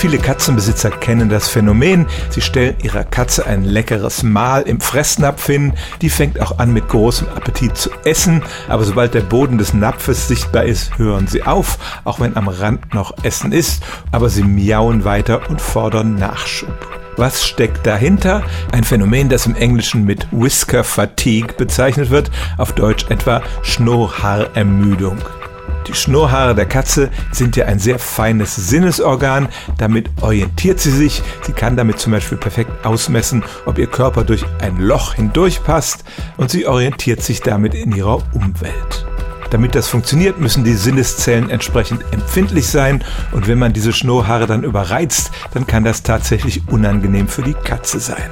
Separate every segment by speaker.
Speaker 1: Viele Katzenbesitzer kennen das Phänomen. Sie stellen ihrer Katze ein leckeres Mahl im Fressnapf hin. Die fängt auch an mit großem Appetit zu essen. Aber sobald der Boden des Napfes sichtbar ist, hören sie auf, auch wenn am Rand noch Essen ist. Aber sie miauen weiter und fordern Nachschub. Was steckt dahinter? Ein Phänomen, das im Englischen mit Whisker Fatigue bezeichnet wird, auf Deutsch etwa Schnurrhaarermüdung. Die Schnurrhaare der Katze sind ja ein sehr feines Sinnesorgan. Damit orientiert sie sich. Sie kann damit zum Beispiel perfekt ausmessen, ob ihr Körper durch ein Loch hindurch passt und sie orientiert sich damit in ihrer Umwelt. Damit das funktioniert, müssen die Sinneszellen entsprechend empfindlich sein und wenn man diese Schnurrhaare dann überreizt, dann kann das tatsächlich unangenehm für die Katze sein.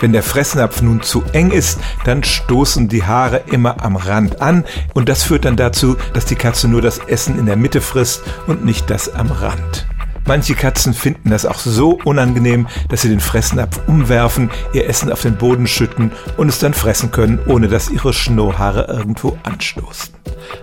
Speaker 1: Wenn der Fressnapf nun zu eng ist, dann stoßen die Haare immer am Rand an und das führt dann dazu, dass die Katze nur das Essen in der Mitte frisst und nicht das am Rand. Manche Katzen finden das auch so unangenehm, dass sie den Fressnapf umwerfen, ihr Essen auf den Boden schütten und es dann fressen können, ohne dass ihre Schnurrhaare irgendwo anstoßen.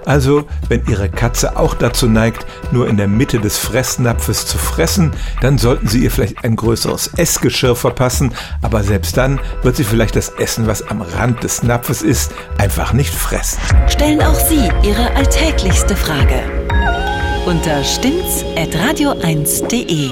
Speaker 1: Also, wenn Ihre Katze auch dazu neigt, nur in der Mitte des Fressnapfes zu fressen, dann sollten Sie ihr vielleicht ein größeres Essgeschirr verpassen, aber selbst dann wird sie vielleicht das Essen, was am Rand des Napfes ist, einfach nicht fressen.
Speaker 2: Stellen auch Sie Ihre alltäglichste Frage unter stimmt's at radio1.de.